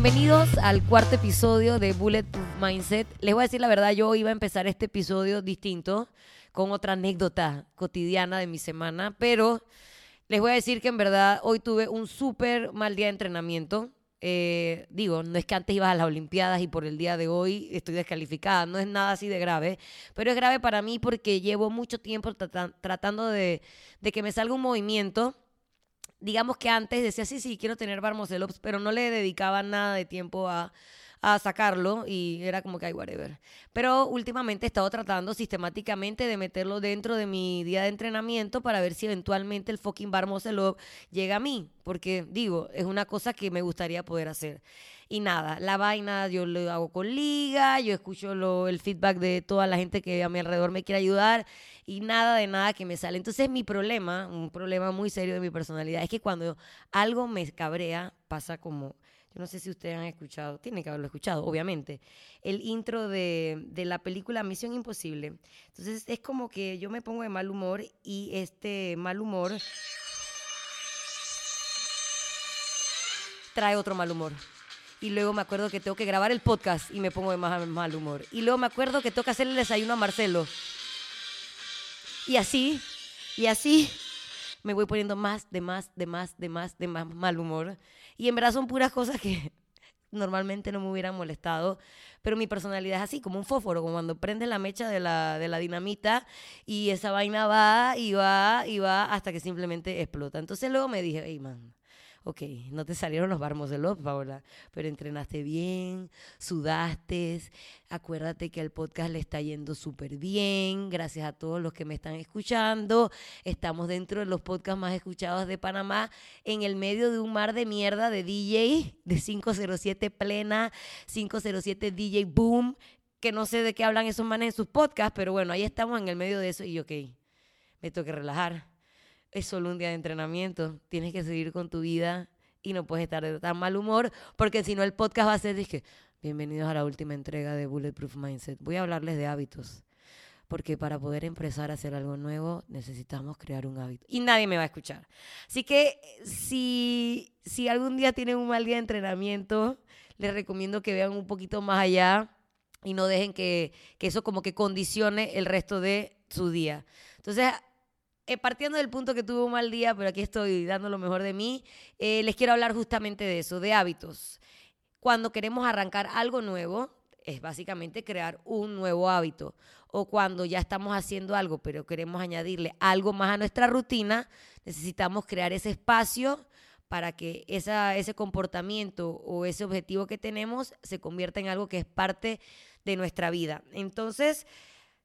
Bienvenidos al cuarto episodio de Bulletproof Mindset. Les voy a decir la verdad, yo iba a empezar este episodio distinto, con otra anécdota cotidiana de mi semana, pero les voy a decir que en verdad hoy tuve un súper mal día de entrenamiento. Eh, digo, no es que antes ibas a las Olimpiadas y por el día de hoy estoy descalificada, no es nada así de grave, pero es grave para mí porque llevo mucho tiempo trata- tratando de que me salga un movimiento. Digamos que antes decía, sí, sí, quiero tener bar muscle ups", pero no le dedicaba nada de tiempo a, a sacarlo y era como que, ay, whatever. Pero últimamente he estado tratando sistemáticamente de meterlo dentro de mi día de entrenamiento para ver si eventualmente el fucking bar up llega a mí, porque digo, es una cosa que me gustaría poder hacer. Y nada, la vaina yo lo hago con liga, yo escucho lo- el feedback de toda la gente que a mi alrededor me quiere ayudar y nada de nada que me sale. Entonces mi problema, un problema muy serio de mi personalidad, es que cuando algo me cabrea, pasa como, no sé si ustedes han escuchado, tienen que haberlo escuchado, obviamente, el intro de, de la película Misión Imposible. Entonces es como que yo me pongo de mal humor y este mal humor trae otro mal humor. Y luego me acuerdo que tengo que grabar el podcast y me pongo de más mal humor. Y luego me acuerdo que tengo que hacer el desayuno a Marcelo. Y así, y así, me voy poniendo más, de más, de más, de más, de más mal humor. Y en verdad son puras cosas que normalmente no me hubieran molestado, pero mi personalidad es así, como un fósforo, como cuando prende la mecha de la, de la dinamita y esa vaina va y va y va hasta que simplemente explota. Entonces luego me dije, hey man, ok, no te salieron los barmos de los, Paola, pero entrenaste bien, sudaste, acuérdate que el podcast le está yendo súper bien, gracias a todos los que me están escuchando, estamos dentro de los podcasts más escuchados de Panamá, en el medio de un mar de mierda de DJ, de 507 Plena, 507 DJ Boom, que no sé de qué hablan esos manes en sus podcasts, pero bueno, ahí estamos en el medio de eso y ok, me tengo que relajar es solo un día de entrenamiento. Tienes que seguir con tu vida y no puedes estar de tan mal humor, porque si no el podcast va a ser, dije, bienvenidos a la última entrega de Bulletproof Mindset. Voy a hablarles de hábitos, porque para poder empezar a hacer algo nuevo necesitamos crear un hábito. Y nadie me va a escuchar. Así que si, si algún día tienen un mal día de entrenamiento, les recomiendo que vean un poquito más allá y no dejen que, que eso como que condicione el resto de su día. Entonces, eh, partiendo del punto que tuve un mal día, pero aquí estoy dando lo mejor de mí, eh, les quiero hablar justamente de eso, de hábitos. Cuando queremos arrancar algo nuevo, es básicamente crear un nuevo hábito. O cuando ya estamos haciendo algo, pero queremos añadirle algo más a nuestra rutina, necesitamos crear ese espacio para que ese comportamiento o ese objetivo que tenemos se convierta en algo que es parte de nuestra vida. Entonces,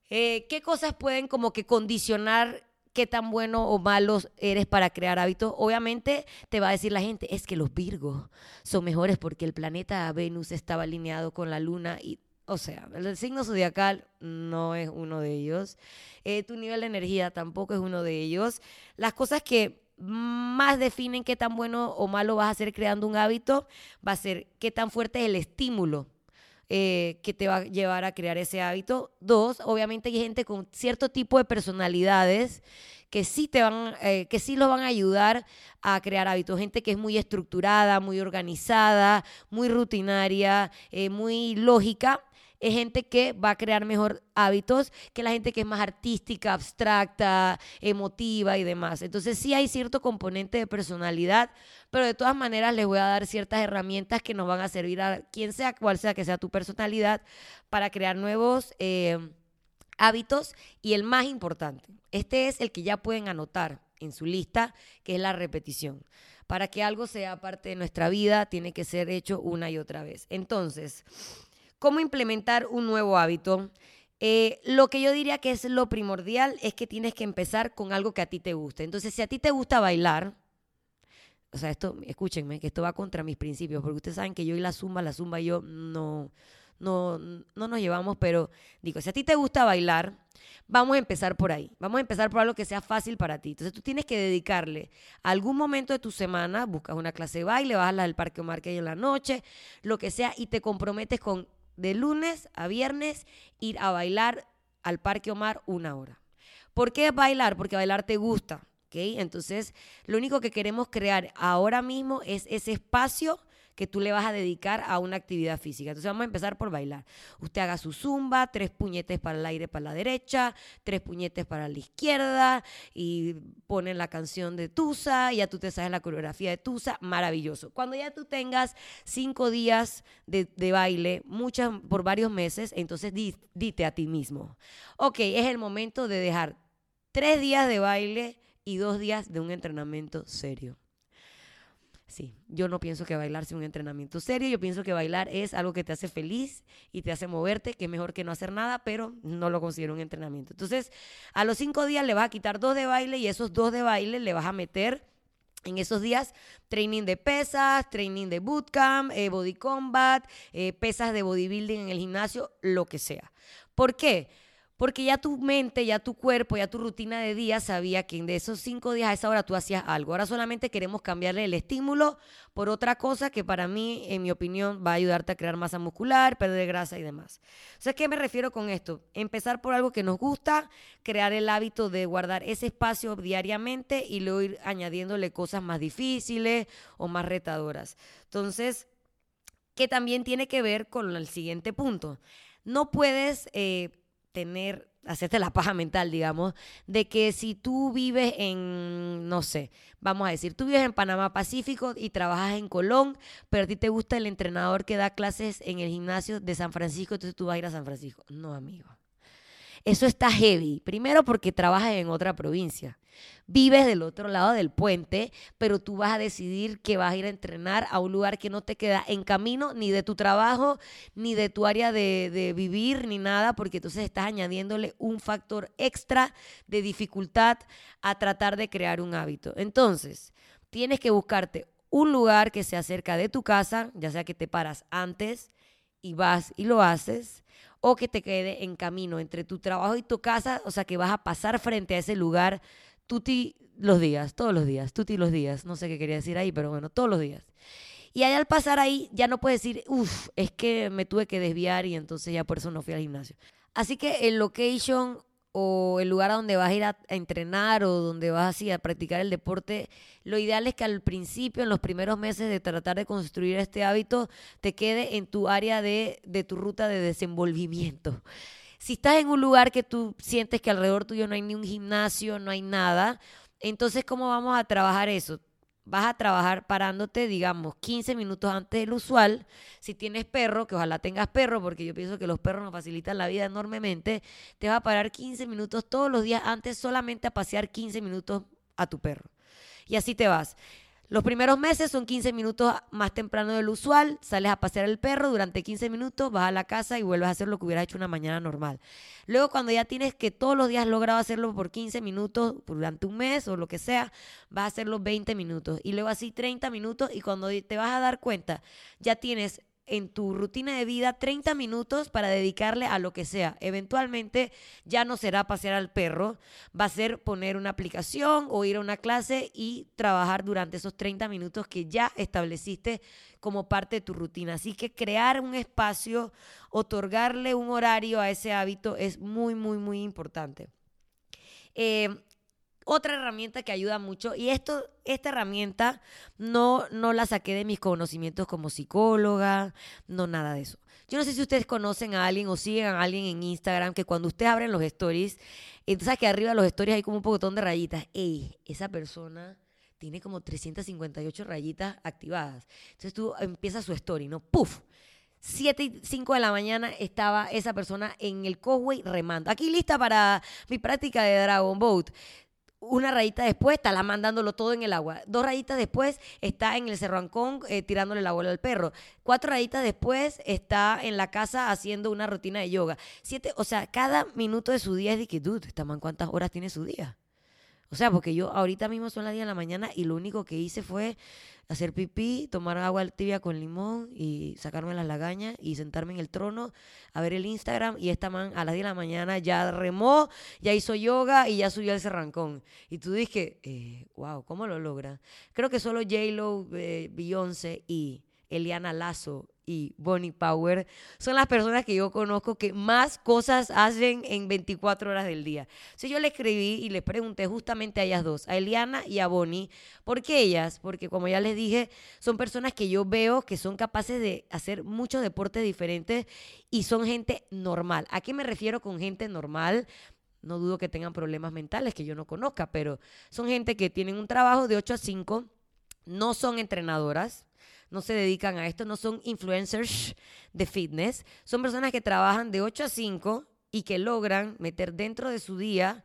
eh, ¿qué cosas pueden como que condicionar qué tan bueno o malo eres para crear hábitos? Obviamente te va a decir la gente, es que los Virgos son mejores porque el planeta Venus estaba alineado con la luna y... O sea, el signo zodiacal no es uno de ellos. Eh, tu nivel de energía tampoco es uno de ellos. Las cosas que más definen qué tan bueno o malo vas a ser creando un hábito va a ser qué tan fuerte es el estímulo eh, que te va a llevar a crear ese hábito. Dos, obviamente hay gente con cierto tipo de personalidades que sí te van, eh, que sí los van a ayudar a crear hábitos. Gente que es muy estructurada, muy organizada, muy rutinaria, eh, muy lógica. Es gente que va a crear mejor hábitos que la gente que es más artística, abstracta, emotiva y demás. Entonces sí hay cierto componente de personalidad, pero de todas maneras les voy a dar ciertas herramientas que nos van a servir a quien sea, cual sea que sea tu personalidad, para crear nuevos eh, hábitos. Y el más importante, este es el que ya pueden anotar en su lista, que es la repetición. Para que algo sea parte de nuestra vida, tiene que ser hecho una y otra vez. Entonces, ¿cómo implementar un nuevo hábito? Eh, lo que yo diría que es lo primordial es que tienes que empezar con algo que a ti te guste. Entonces, si a ti te gusta bailar, o sea, esto, escúchenme, que esto va contra mis principios, porque ustedes saben que yo y la zumba, la zumba y yo no, no, no nos llevamos, pero digo, si a ti te gusta bailar, vamos a empezar por ahí. Vamos a empezar por algo que sea fácil para ti. Entonces tú tienes que dedicarle algún momento de tu semana, buscas una clase de baile, vas a la del Parque Omar que hay en la noche, lo que sea, y te comprometes con de lunes a viernes ir a bailar al Parque Omar una hora. ¿Por qué bailar? Porque bailar te gusta. ¿ok? Entonces, lo único que queremos crear ahora mismo es ese espacio que tú le vas a dedicar a una actividad física. Entonces vamos a empezar por bailar. Usted haga su zumba, tres puñetes para el aire para la derecha, tres puñetes para la izquierda y ponen la canción de Tusa, ya tú te sabes la coreografía de Tusa, maravilloso. Cuando ya tú tengas cinco días de, baile, muchas por varios meses, entonces dite a ti mismo, ok, es el momento de dejar tres días de baile y dos días de un entrenamiento serio. Sí, yo no pienso que bailar sea un entrenamiento serio, yo pienso que bailar es algo que te hace feliz y te hace moverte, que es mejor que no hacer nada, pero no lo considero un entrenamiento. Entonces, a los cinco días le vas a quitar dos de baile y esos dos de baile le vas a meter en esos días, training de pesas, training de bootcamp, eh, body combat, eh, pesas de bodybuilding en el gimnasio, lo que sea. ¿Por qué? Porque ya tu mente, ya tu cuerpo, ya tu rutina de día sabía que de esos cinco días a esa hora tú hacías algo. Ahora solamente queremos cambiarle el estímulo por otra cosa que para mí, en mi opinión, va a ayudarte a crear masa muscular, perder grasa y demás. Sea, ¿qué me refiero con esto? Empezar por algo que nos gusta, crear el hábito de guardar ese espacio diariamente y luego ir añadiéndole cosas más difíciles o más retadoras. Entonces, que también tiene que ver con el siguiente punto. No puedes... Eh, tener, hacerte la paja mental, digamos, de que si tú vives en, no sé, vamos a decir, tú vives en Panamá Pacífico y trabajas en Colón, pero a ti te gusta el entrenador que da clases en el gimnasio de San Francisco, entonces tú vas a ir a San Francisco. No, amigo. Eso está heavy. Primero porque trabajas en otra provincia. Vives del otro lado del puente, pero tú vas a decidir que vas a ir a entrenar a un lugar que no te queda en camino ni de tu trabajo, ni de tu área de, vivir, ni nada, porque entonces estás añadiéndole un factor extra de dificultad a tratar de crear un hábito. Entonces, tienes que buscarte un lugar que sea cerca de tu casa, ya sea que te paras antes y vas y lo haces, o que te quede en camino entre tu trabajo y tu casa, o sea que vas a pasar frente a ese lugar tuti los días, todos los días, tuti los días, no sé qué quería decir ahí, pero bueno, todos los días. Y ahí al pasar ahí ya no puedes decir, uff, es que me tuve que desviar y entonces ya por eso no fui al gimnasio. Así que el location o el lugar a donde vas a ir a, entrenar o donde vas así a practicar el deporte, lo ideal es que al principio, en los primeros meses de tratar de construir este hábito, te quede en tu área de, de tu ruta de desenvolvimiento. Si estás en un lugar que tú sientes que alrededor tuyo no hay ni un gimnasio, no hay nada, entonces ¿cómo vamos a trabajar eso? Vas a trabajar parándote, digamos, 15 minutos antes del usual. Si tienes perro, que ojalá tengas perro, porque yo pienso que los perros nos facilitan la vida enormemente, te vas a parar 15 minutos todos los días antes solamente a pasear 15 minutos a tu perro. Y así te vas. Los primeros meses son 15 minutos más temprano del usual, sales a pasear el perro durante 15 minutos, vas a la casa y vuelves a hacer lo que hubieras hecho una mañana normal. Luego cuando ya tienes que todos los días logrado hacerlo por 15 minutos durante un mes o lo que sea, vas a hacerlo 20 minutos y luego así 30 minutos y cuando te vas a dar cuenta ya tienes en tu rutina de vida 30 minutos para dedicarle a lo que sea. Eventualmente ya no será pasear al perro, va a ser poner una aplicación o ir a una clase y trabajar durante esos 30 minutos que ya estableciste como parte de tu rutina. Así que crear un espacio, otorgarle un horario a ese hábito es muy, muy, muy importante. Eh, otra herramienta que ayuda mucho, y esto, esta herramienta no, no la saqué de mis conocimientos como psicóloga, no nada de eso. Yo no sé si ustedes conocen a alguien o siguen a alguien en Instagram que cuando ustedes abren los stories, entonces que arriba de los stories hay como un botón de rayitas. Ey, esa persona tiene como 358 rayitas activadas. Entonces tú empiezas su story, ¿no? ¡Puf! 7 y 5 de la mañana estaba esa persona en el causeway remando. Aquí lista para mi práctica de Dragon Boat una rayita después está la mandándolo todo en el agua. Dos rayitas después está en el cerrancón eh, tirándole la bola al perro. Cuatro rayitas después está en la casa haciendo una rutina de yoga. Siete, o sea, cada minuto de su día es de que, dude, ¿cuántas horas tiene su día? O sea, porque yo ahorita mismo son las 10 de la mañana y lo único que hice fue hacer pipí, tomar agua tibia con limón y sacarme las lagañas y sentarme en el trono a ver el Instagram y esta man a las 10 de la mañana ya remó, ya hizo yoga y ya subió el cerrancón. Y tú dices, eh, wow, ¿cómo lo logra? Creo que solo J-Lo, eh, Beyoncé y Eliana Lazo y Bonnie Power son las personas que yo conozco que más cosas hacen en 24 horas del día. Si yo le escribí y les pregunté justamente a ellas dos, a Eliana y a Bonnie, ¿por qué ellas? Porque como ya les dije, son personas que yo veo que son capaces de hacer muchos deportes diferentes y son gente normal. ¿A qué me refiero con gente normal? No dudo que tengan problemas mentales que yo no conozca, pero son gente que tienen un trabajo de 8 a 5, no son entrenadoras, no se dedican a esto, no son influencers de fitness, son personas que trabajan de 8 a 5 y que logran meter dentro de su día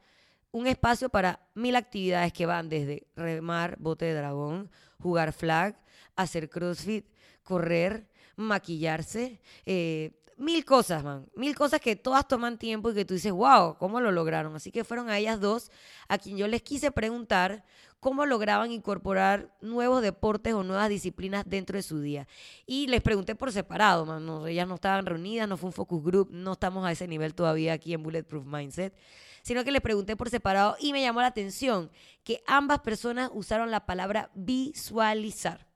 un espacio para mil actividades que van desde remar, bote de dragón, jugar flag, hacer crossfit, correr, maquillarse, eh, mil cosas, man. Mil cosas que todas toman tiempo y que tú dices, wow, ¿cómo lo lograron? Así que fueron a ellas dos a quien yo les quise preguntar cómo lograban incorporar nuevos deportes o nuevas disciplinas dentro de su día. Y les pregunté por separado, ellas no estaban reunidas, no fue un focus group, no estamos a ese nivel todavía aquí en Bulletproof Mindset, sino que les pregunté por separado y me llamó la atención que ambas personas usaron la palabra visualizar.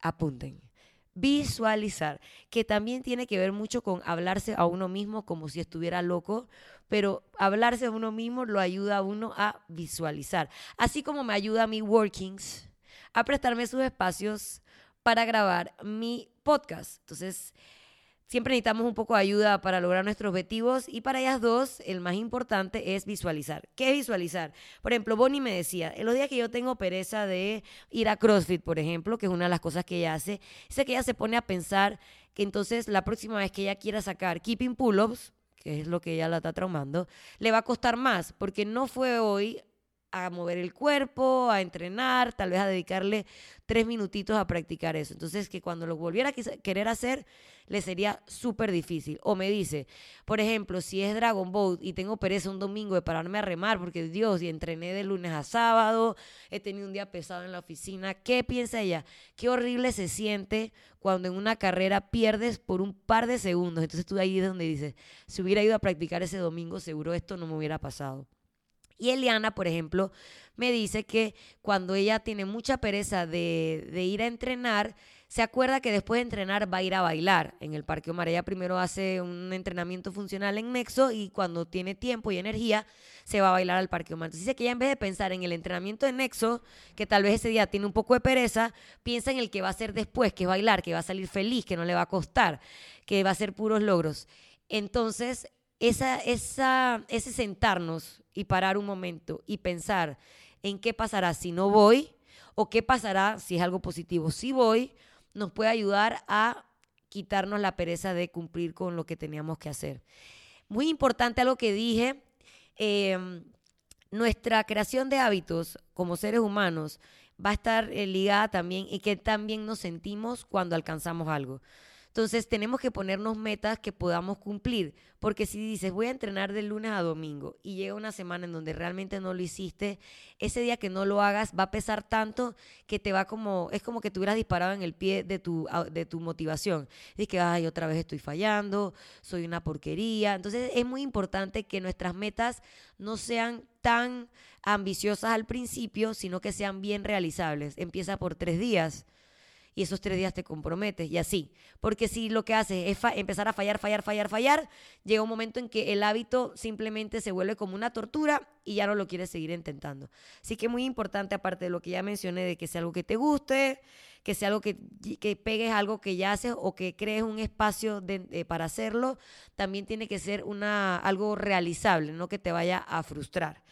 Apunten visualizar, que también tiene que ver mucho con hablarse a uno mismo como si estuviera loco, pero hablarse a uno mismo lo ayuda a uno a visualizar. Así como me ayuda a mi workings a prestarme sus espacios para grabar mi podcast. Entonces, siempre necesitamos un poco de ayuda para lograr nuestros objetivos y para ellas dos el más importante es visualizar. ¿Qué es visualizar? Por ejemplo, Bonnie me decía, en los días que yo tengo pereza de ir a CrossFit, por ejemplo, que es una de las cosas que ella hace, dice que ella se pone a pensar que entonces la próxima vez que ella quiera sacar keeping pull-ups, que es lo que ella la está traumando, le va a costar más, porque no fue hoy a mover el cuerpo, a entrenar, tal vez a dedicarle tres minutitos a practicar eso. Entonces, que cuando lo volviera a querer hacer, le sería súper difícil. O me dice, por ejemplo, si es Dragon Boat y tengo pereza un domingo de pararme a remar, porque Dios, y entrené de lunes a sábado, he tenido un día pesado en la oficina, ¿qué piensa ella? Qué horrible se siente cuando en una carrera pierdes por un par de segundos. Entonces tú ahí es donde dices, si hubiera ido a practicar ese domingo, seguro esto no me hubiera pasado. Y Eliana, por ejemplo, me dice que cuando ella tiene mucha pereza de, ir a entrenar, se acuerda que después de entrenar va a ir a bailar en el Parque Omar. Ella primero hace un entrenamiento funcional en Nexo y cuando tiene tiempo y energía se va a bailar al Parque Omar. Entonces dice que ella en vez de pensar en el entrenamiento de Nexo, que tal vez ese día tiene un poco de pereza, piensa en el que va a hacer después, que es bailar, que va a salir feliz, que no le va a costar, que va a ser puros logros. Entonces esa, esa, ese sentarnos y parar un momento y pensar en qué pasará si no voy o qué pasará si es algo positivo. Si voy, nos puede ayudar a quitarnos la pereza de cumplir con lo que teníamos que hacer. Muy importante algo que dije, em, nuestra creación de hábitos como seres humanos va a estar eh, ligada también y que también nos sentimos cuando alcanzamos algo. Entonces tenemos que ponernos metas que podamos cumplir, porque si dices voy a entrenar de lunes a domingo y llega una semana en donde realmente no lo hiciste, ese día que no lo hagas va a pesar tanto que te va como, es como que te hubieras disparado en el pie de tu, de tu motivación. Dices que, ay, otra vez estoy fallando, soy una porquería. Entonces es muy importante que nuestras metas no sean tan ambiciosas al principio, sino que sean bien realizables. Empieza por tres días y esos tres días te comprometes y así. Porque si lo que haces es empezar a fallar, fallar, fallar, fallar, llega un momento en que el hábito simplemente se vuelve como una tortura y ya no lo quieres seguir intentando. Así que muy importante, aparte de lo que ya mencioné, de que sea algo que te guste, que sea algo que, que pegues algo que ya haces o que crees un espacio para hacerlo, también tiene que ser una, algo realizable, no que te vaya a frustrar.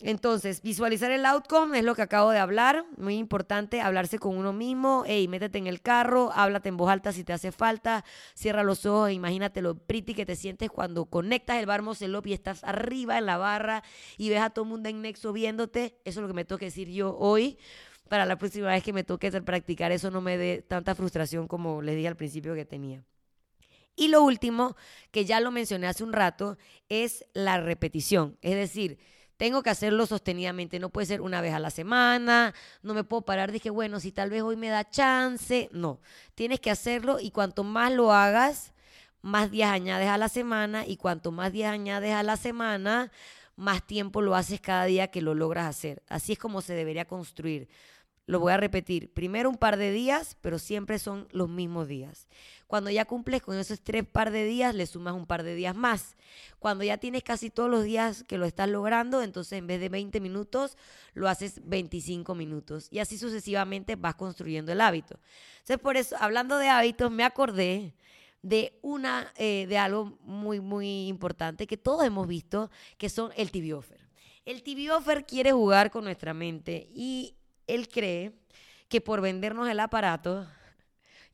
Entonces, visualizar el outcome es lo que acabo de hablar, muy importante, hablarse con uno mismo, hey, métete en el carro, háblate en voz alta si te hace falta, cierra los ojos e imagínate lo pretty que te sientes cuando conectas el bar Mocelop y estás arriba en la barra y ves a todo el mundo en Nexo viéndote, eso es lo que me toca decir yo hoy, para la próxima vez que me toque practicar eso no me dé tanta frustración como les dije al principio que tenía. Y lo último, que ya lo mencioné hace un rato, es la repetición, es decir, tengo que hacerlo sostenidamente, no puede ser una vez a la semana, no me puedo parar, dije, bueno, si tal vez hoy me da chance, no, tienes que hacerlo y cuanto más lo hagas, más días añades a la semana y cuanto más días añades a la semana, más tiempo lo haces cada día que lo logras hacer. Así es como se debería construir. Lo voy a repetir. Primero un par de días, pero siempre son los mismos días. Cuando ya cumples con esos tres par de días, le sumas un par de días más. Cuando ya tienes casi todos los días que lo estás logrando, entonces en vez de 20 minutos, lo haces 25 minutos. Y así sucesivamente vas construyendo el hábito. Entonces, por eso, hablando de hábitos, me acordé de una eh, de algo muy muy importante que todos hemos visto que son el TV offer. El TV offer quiere jugar con nuestra mente y él cree que por vendernos el aparato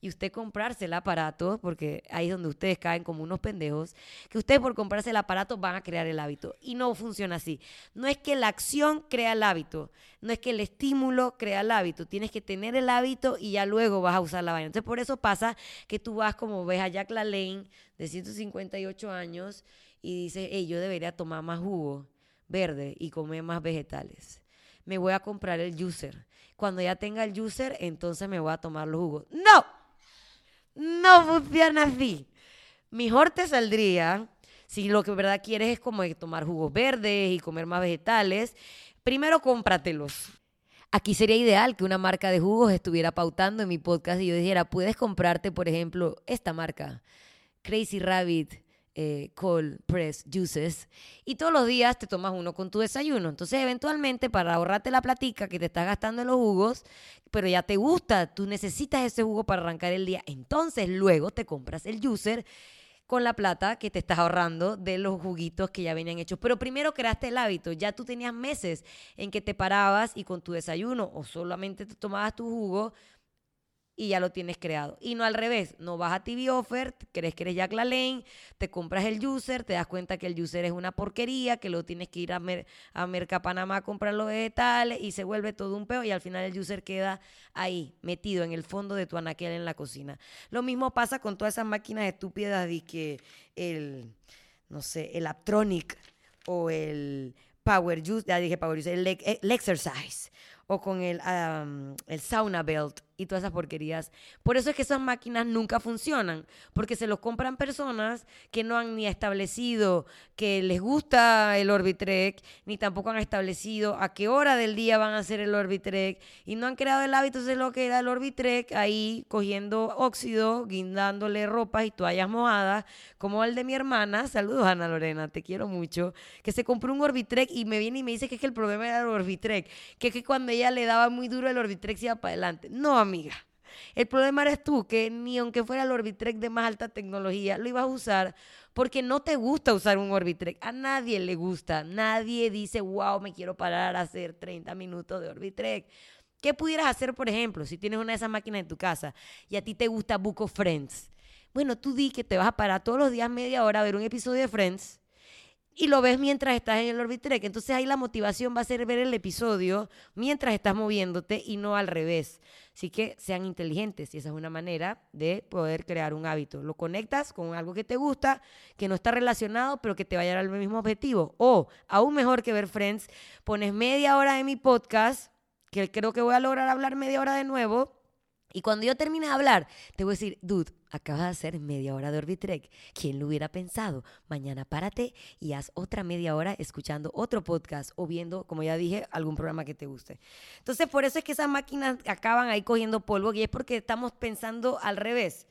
y usted comprarse el aparato, porque ahí es donde ustedes caen como unos pendejos, que ustedes por comprarse el aparato van a crear el hábito. Y no funciona así. No es que la acción crea el hábito, no es que el estímulo crea el hábito. Tienes que tener el hábito y ya luego vas a usar la vaina. Entonces, por eso pasa que tú vas como ves a Jack LaLanne de 158 años y dices, hey, yo debería tomar más jugo verde y comer más vegetales me voy a comprar el juicer. Cuando ya tenga el juicer, entonces me voy a tomar los jugos. ¡No! No funciona así. Mejor te saldría, si lo que verdad quieres es como tomar jugos verdes y comer más vegetales, primero cómpratelos. Aquí sería ideal que una marca de jugos estuviera pautando en mi podcast y yo dijera, puedes comprarte, por ejemplo, esta marca, Crazy Rabbit eh, cold press juices y todos los días te tomas uno con tu desayuno. Entonces, eventualmente, para ahorrarte la platica que te estás gastando en los jugos, pero ya te gusta, tú necesitas ese jugo para arrancar el día, entonces luego te compras el juicer con la plata que te estás ahorrando de los juguitos que ya venían hechos. Pero primero creaste el hábito, ya tú tenías meses en que te parabas y con tu desayuno o solamente te tomabas tu jugo, y ya lo tienes creado. Y no al revés, no vas a TV Offer, crees que eres Jack LaLanne, te compras el user, te das cuenta que el user es una porquería, que lo tienes que ir a, Mer a Mercapanamá a comprar los vegetales y se vuelve todo un peo y al final el user queda ahí, metido en el fondo de tu anaquel en la cocina. Lo mismo pasa con todas esas máquinas estúpidas de que el, no sé, el Aptronic o el Power Juice, ya dije Power Juice, el, el Exercise o con el, el sauna belt y todas esas porquerías. Por eso es que esas máquinas nunca funcionan, porque se los compran personas que no han ni establecido que les gusta el Orbitrek, ni tampoco han establecido a qué hora del día van a hacer el Orbitrek, y no han creado el hábito de lo que era el Orbitrek, ahí cogiendo óxido, guindándole ropas y toallas mojadas, como el de mi hermana, saludos Ana Lorena, te quiero mucho, que se compró un Orbitrek y me viene y me dice que es que el problema era el Orbitrek, que es que cuando ella le daba muy duro el Orbitrek se iba para adelante. No, amiga. El problema eres tú, que ni aunque fuera el Orbitrek de más alta tecnología, lo ibas a usar porque no te gusta usar un Orbitrek. A nadie le gusta. Nadie dice, wow, me quiero parar a hacer 30 minutos de Orbitrek. ¿Qué pudieras hacer, por ejemplo, si tienes una de esas máquinas en tu casa y a ti te gusta Book of Friends? Bueno, tú di que te vas a parar todos los días media hora a ver un episodio de Friends y lo ves mientras estás en el Orbitrek. Entonces ahí la motivación va a ser ver el episodio mientras estás moviéndote y no al revés. Así que sean inteligentes y esa es una manera de poder crear un hábito. Lo conectas con algo que te gusta, que no está relacionado, pero que te vaya al mismo objetivo. O, aún mejor que ver Friends, pones media hora de mi podcast, que creo que voy a lograr hablar media hora de nuevo y cuando yo termine de hablar, te voy a decir, dude, acabas de hacer media hora de Orbitrek. ¿Quién lo hubiera pensado? Mañana párate y haz otra media hora escuchando otro podcast o viendo, como ya dije, algún programa que te guste. Entonces, por eso es que esas máquinas acaban ahí cogiendo polvo y es porque estamos pensando al revés.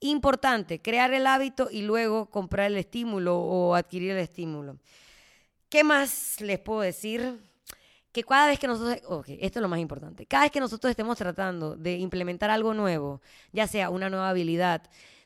Importante, crear el hábito y luego comprar el estímulo o adquirir el estímulo. ¿Qué más les puedo decir? Que cada vez que nosotros, ok, esto es lo más importante, cada vez que nosotros estemos tratando de implementar algo nuevo, ya sea una nueva habilidad,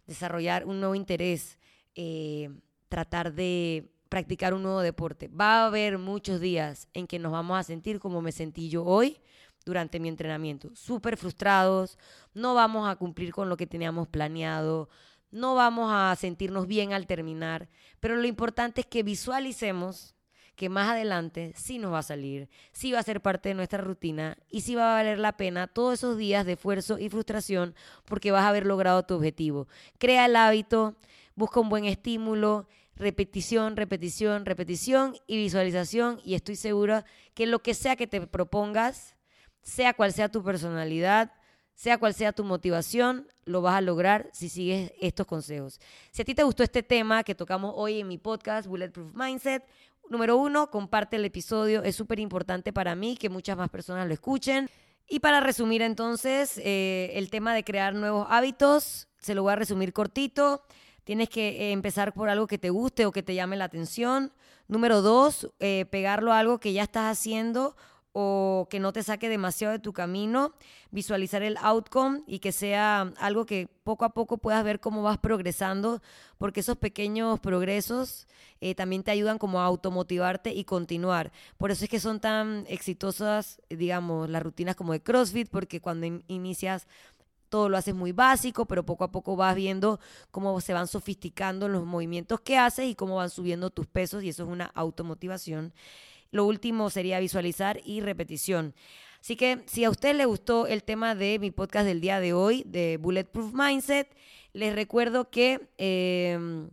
desarrollar un nuevo interés, eh, tratar de practicar un nuevo deporte, va a haber muchos días en que nos vamos a sentir como me sentí yo hoy durante mi entrenamiento, súper frustrados, no vamos a cumplir con lo que teníamos planeado, no vamos a sentirnos bien al terminar, pero lo importante es que visualicemos que más adelante sí nos va a salir, sí va a ser parte de nuestra rutina y sí va a valer la pena todos esos días de esfuerzo y frustración porque vas a haber logrado tu objetivo. Crea el hábito, busca un buen estímulo, repetición, repetición, repetición y visualización y estoy segura que lo que sea que te propongas, sea cual sea tu personalidad, sea cual sea tu motivación, lo vas a lograr si sigues estos consejos. Si a ti te gustó este tema que tocamos hoy en mi podcast, Bulletproof Mindset, Número uno, comparte el episodio. Es súper importante para mí que muchas más personas lo escuchen. Y para resumir entonces, eh, el tema de crear nuevos hábitos, se lo voy a resumir cortito. Tienes que eh, empezar por algo que te guste o que te llame la atención. Número dos, eh, pegarlo a algo que ya estás haciendo o que no te saque demasiado de tu camino, visualizar el outcome y que sea algo que poco a poco puedas ver cómo vas progresando, porque esos pequeños progresos eh, también te ayudan como a automotivarte y continuar. Por eso es que son tan exitosas, digamos, las rutinas como de CrossFit, porque cuando inicias todo lo haces muy básico, pero poco a poco vas viendo cómo se van sofisticando los movimientos que haces y cómo van subiendo tus pesos y eso es una automotivación. Lo último sería visualizar y repetición. Así que si a usted le gustó el tema de mi podcast del día de hoy, de Bulletproof Mindset, les recuerdo que em,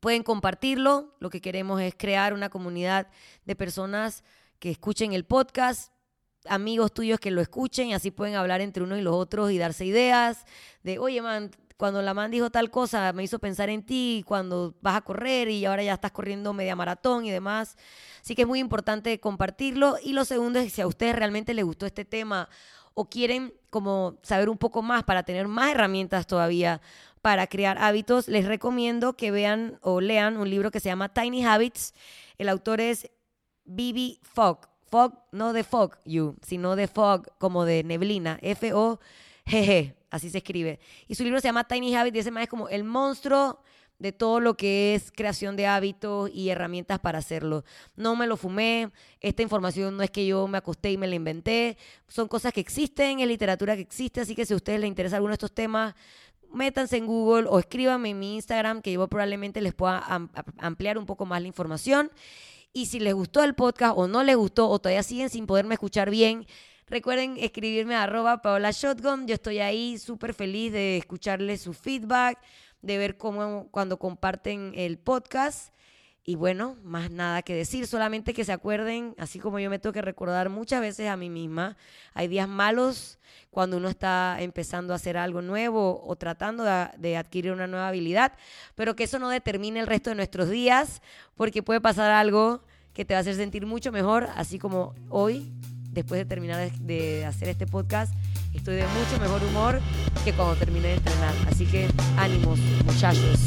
pueden compartirlo. Lo que queremos es crear una comunidad de personas que escuchen el podcast, amigos tuyos que lo escuchen, y así pueden hablar entre unos y los otros y darse ideas de, oye, man, cuando la man dijo tal cosa, me hizo pensar en ti cuando vas a correr y ahora ya estás corriendo media maratón y demás. Así que es muy importante compartirlo. Y lo segundo es si a ustedes realmente les gustó este tema o quieren como saber un poco más para tener más herramientas todavía para crear hábitos, les recomiendo que vean o lean un libro que se llama Tiny Habits. El autor es Bibi Fogg. Fogg, no de Fog You, sino de Fog como de neblina. F-O-G-G así se escribe. Y su libro se llama Tiny Habits y ese más es como el monstruo de todo lo que es creación de hábitos y herramientas para hacerlo. No me lo fumé, esta información no es que yo me acosté y me la inventé, son cosas que existen, es literatura que existe, así que si a ustedes les interesa alguno de estos temas, métanse en Google o escríbanme en mi Instagram que yo probablemente les pueda ampliar un poco más la información. Y si les gustó el podcast o no les gustó o todavía siguen sin poderme escuchar bien, Recuerden escribirme a arroba Paola Shotgun. Yo estoy ahí súper feliz de escucharles su feedback, de ver cómo cuando comparten el podcast. Y bueno, más nada que decir, solamente que se acuerden, así como yo me tengo que recordar muchas veces a mí misma, hay días malos cuando uno está empezando a hacer algo nuevo o tratando de, adquirir una nueva habilidad, pero que eso no determine el resto de nuestros días, porque puede pasar algo que te va a hacer sentir mucho mejor, así como hoy después de terminar de hacer este podcast, estoy de mucho mejor humor que cuando terminé de entrenar. Así que ánimos, muchachos.